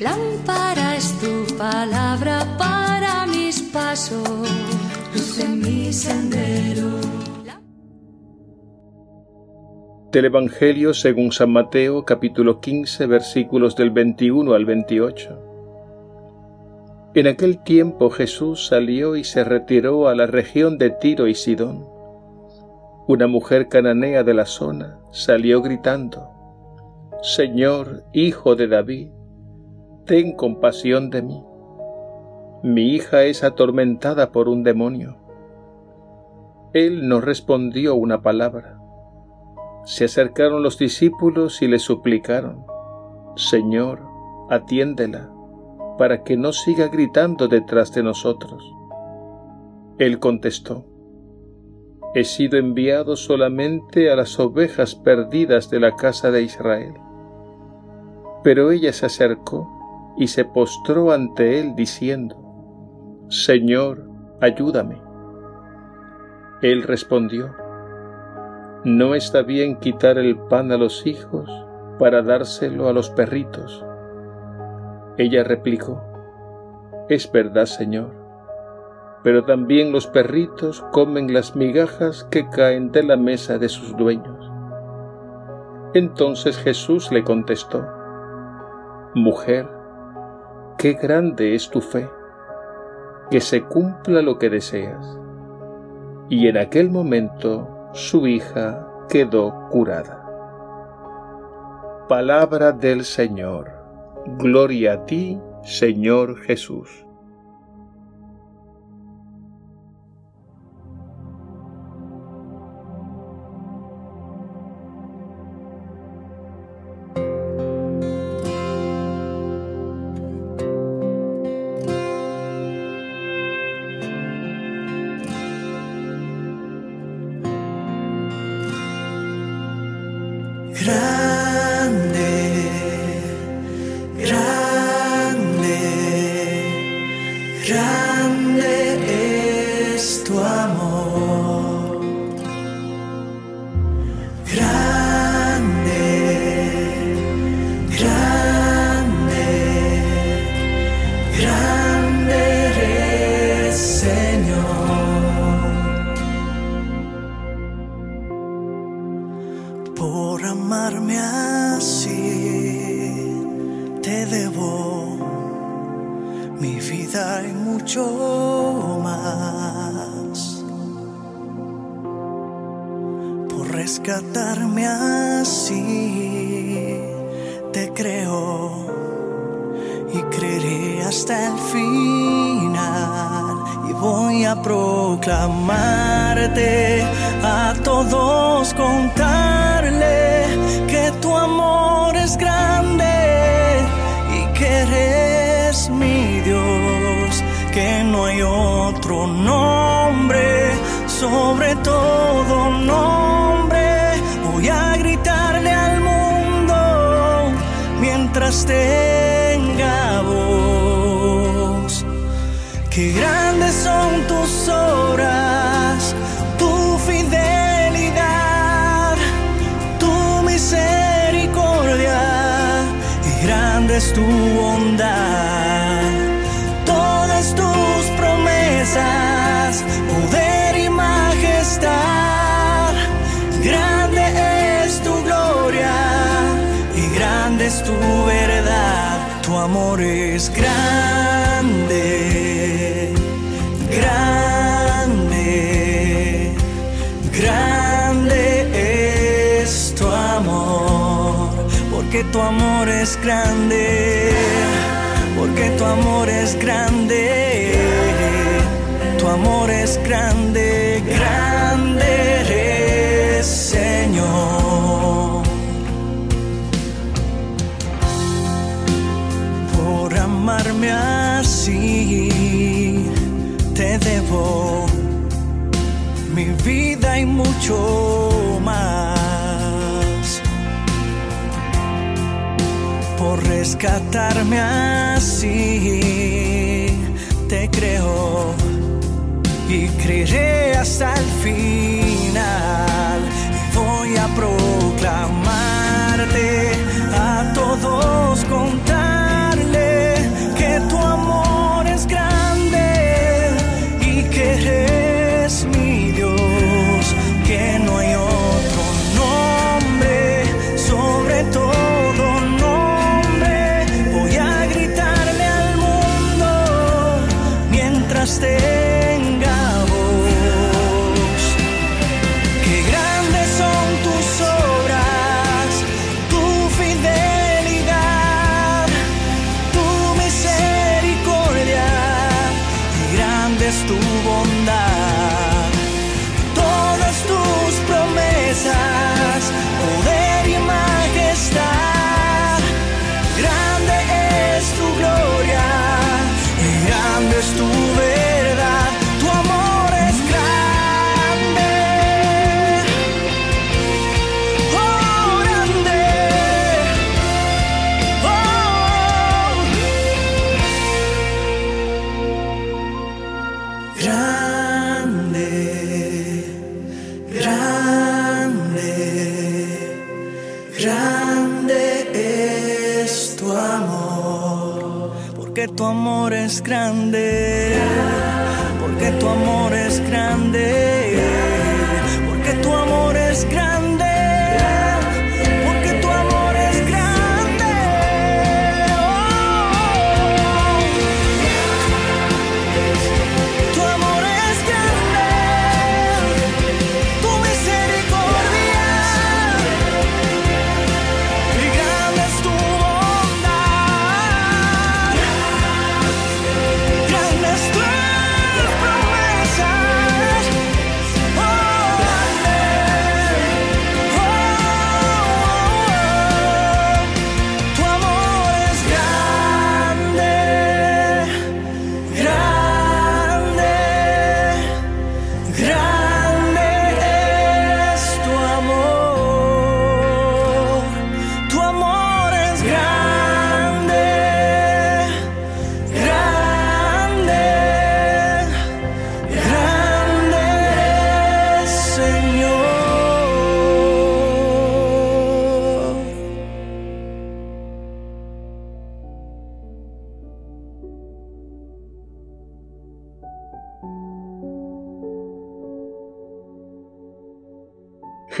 Lámpara es tu palabra para mis pasos, luz en mi sendero. Del Evangelio según San Mateo capítulo 15 versículos del 21 al 28. En aquel tiempo Jesús salió y se retiró a la región de Tiro y Sidón. Una mujer cananea de la zona salió gritando, Señor, hijo de David, ten compasión de mí. Mi hija es atormentada por un demonio. Él no respondió una palabra. Se acercaron los discípulos y le suplicaron, Señor, atiéndela para que no siga gritando detrás de nosotros. Él contestó, He sido enviado solamente a las ovejas perdidas de la casa de Israel. Pero ella se acercó y se postró ante él diciendo, Señor, ayúdame. Él respondió, No está bien quitar el pan a los hijos para dárselo a los perritos. Ella replicó, Es verdad, Señor, pero también los perritos comen las migajas que caen de la mesa de sus dueños. Entonces Jesús le contestó, Mujer, qué grande es tu fe, que se cumpla lo que deseas. Y en aquel momento su hija quedó curada. Palabra del Señor. Gloria a ti, Señor Jesús. Rescatarme así. Te creo y creeré hasta el final. Y voy a proclamarte a todos, contarle que tu amor es grande y que eres mi Dios, que no hay otro nombre sobre todo nombre tenga voz. Qué grandes son tus obras, tu fidelidad, tu misericordia y grande es tu bondad. Amor es grande, grande, grande es tu amor, porque tu amor es grande, porque tu amor es grande, tu amor es grande, así, te debo mi vida y mucho más. Por rescatarme así, te creo y creeré hasta el final. I stay tu amor es grande, porque tu amor es grande,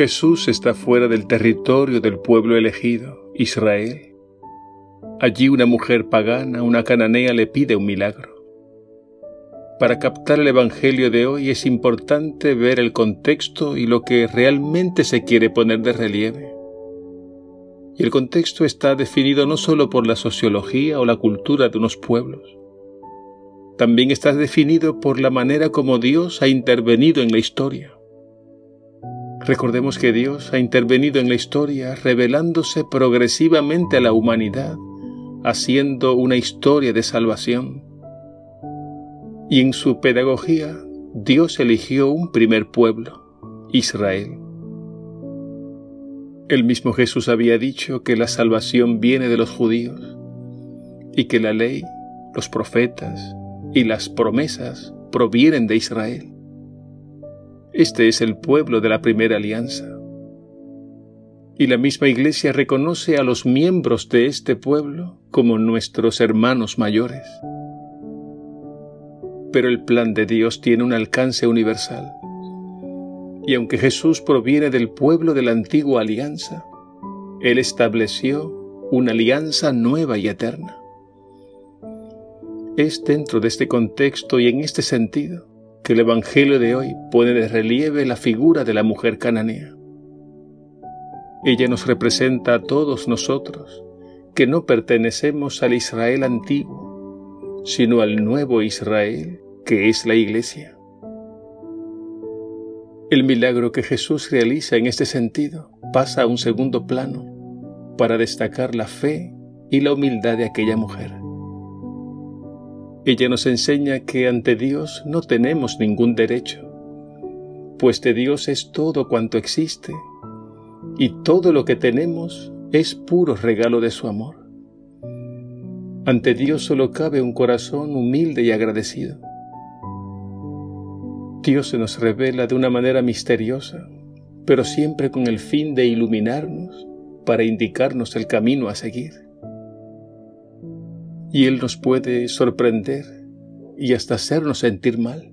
Jesús está fuera del territorio del pueblo elegido, Israel. Allí una mujer pagana, una cananea, le pide un milagro. Para captar el Evangelio de hoy es importante ver el contexto y lo que realmente se quiere poner de relieve. Y el contexto está definido no solo por la sociología o la cultura de unos pueblos, también está definido por la manera como Dios ha intervenido en la historia. Recordemos que Dios ha intervenido en la historia revelándose progresivamente a la humanidad, haciendo una historia de salvación. Y en su pedagogía, Dios eligió un primer pueblo, Israel. El mismo Jesús había dicho que la salvación viene de los judíos y que la ley, los profetas y las promesas provienen de Israel. Este es el pueblo de la primera alianza. Y la misma Iglesia reconoce a los miembros de este pueblo como nuestros hermanos mayores. Pero el plan de Dios tiene un alcance universal. Y aunque Jesús proviene del pueblo de la antigua alianza, Él estableció una alianza nueva y eterna. Es dentro de este contexto y en este sentido el Evangelio de hoy pone de relieve la figura de la mujer cananea. Ella nos representa a todos nosotros, que no pertenecemos al Israel antiguo, sino al nuevo Israel, que es la Iglesia. El milagro que Jesús realiza en este sentido pasa a un segundo plano para destacar la fe y la humildad de aquella mujer. Ella nos enseña que ante Dios no tenemos ningún derecho, pues de Dios es todo cuanto existe, y todo lo que tenemos es puro regalo de su amor. Ante Dios solo cabe un corazón humilde y agradecido. Dios se nos revela de una manera misteriosa, pero siempre con el fin de iluminarnos para indicarnos el camino a seguir y Él nos puede sorprender y hasta hacernos sentir mal.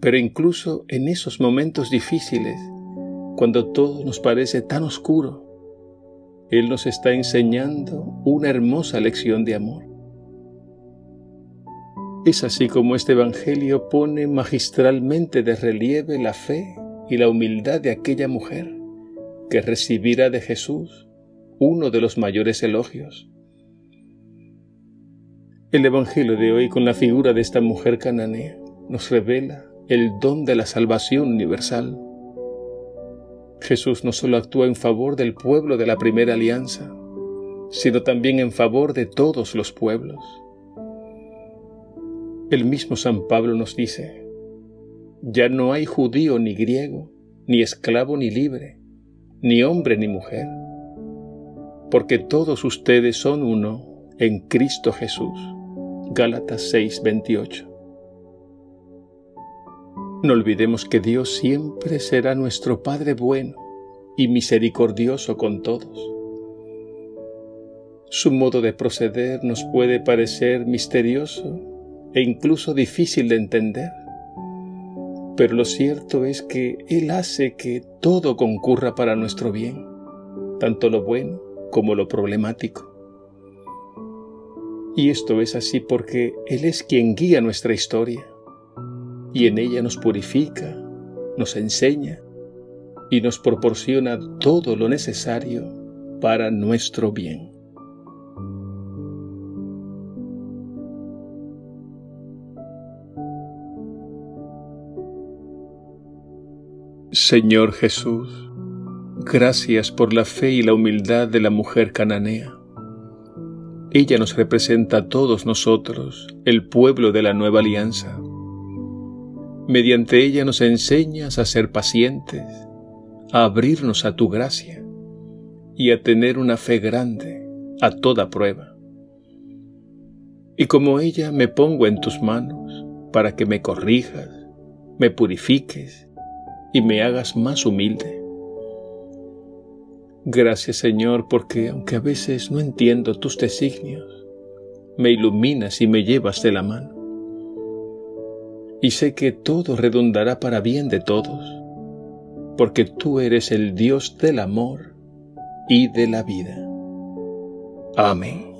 Pero incluso en esos momentos difíciles, cuando todo nos parece tan oscuro, Él nos está enseñando una hermosa lección de amor. Es así como este Evangelio pone magistralmente de relieve la fe y la humildad de aquella mujer que recibirá de Jesús uno de los mayores elogios. El Evangelio de hoy con la figura de esta mujer cananea nos revela el don de la salvación universal. Jesús no solo actúa en favor del pueblo de la primera alianza, sino también en favor de todos los pueblos. El mismo San Pablo nos dice, ya no hay judío ni griego, ni esclavo ni libre, ni hombre ni mujer, porque todos ustedes son uno en Cristo Jesús. Gálatas 6:28. No olvidemos que Dios siempre será nuestro Padre bueno y misericordioso con todos. Su modo de proceder nos puede parecer misterioso e incluso difícil de entender, pero lo cierto es que Él hace que todo concurra para nuestro bien, tanto lo bueno como lo problemático. Y esto es así porque Él es quien guía nuestra historia y en ella nos purifica, nos enseña y nos proporciona todo lo necesario para nuestro bien. Señor Jesús, gracias por la fe y la humildad de la mujer cananea. Ella nos representa a todos nosotros, el pueblo de la nueva alianza. Mediante ella nos enseñas a ser pacientes, a abrirnos a tu gracia y a tener una fe grande a toda prueba. Y como ella me pongo en tus manos para que me corrijas, me purifiques y me hagas más humilde. Gracias Señor porque aunque a veces no entiendo tus designios, me iluminas y me llevas de la mano. Y sé que todo redundará para bien de todos, porque tú eres el Dios del amor y de la vida. Amén.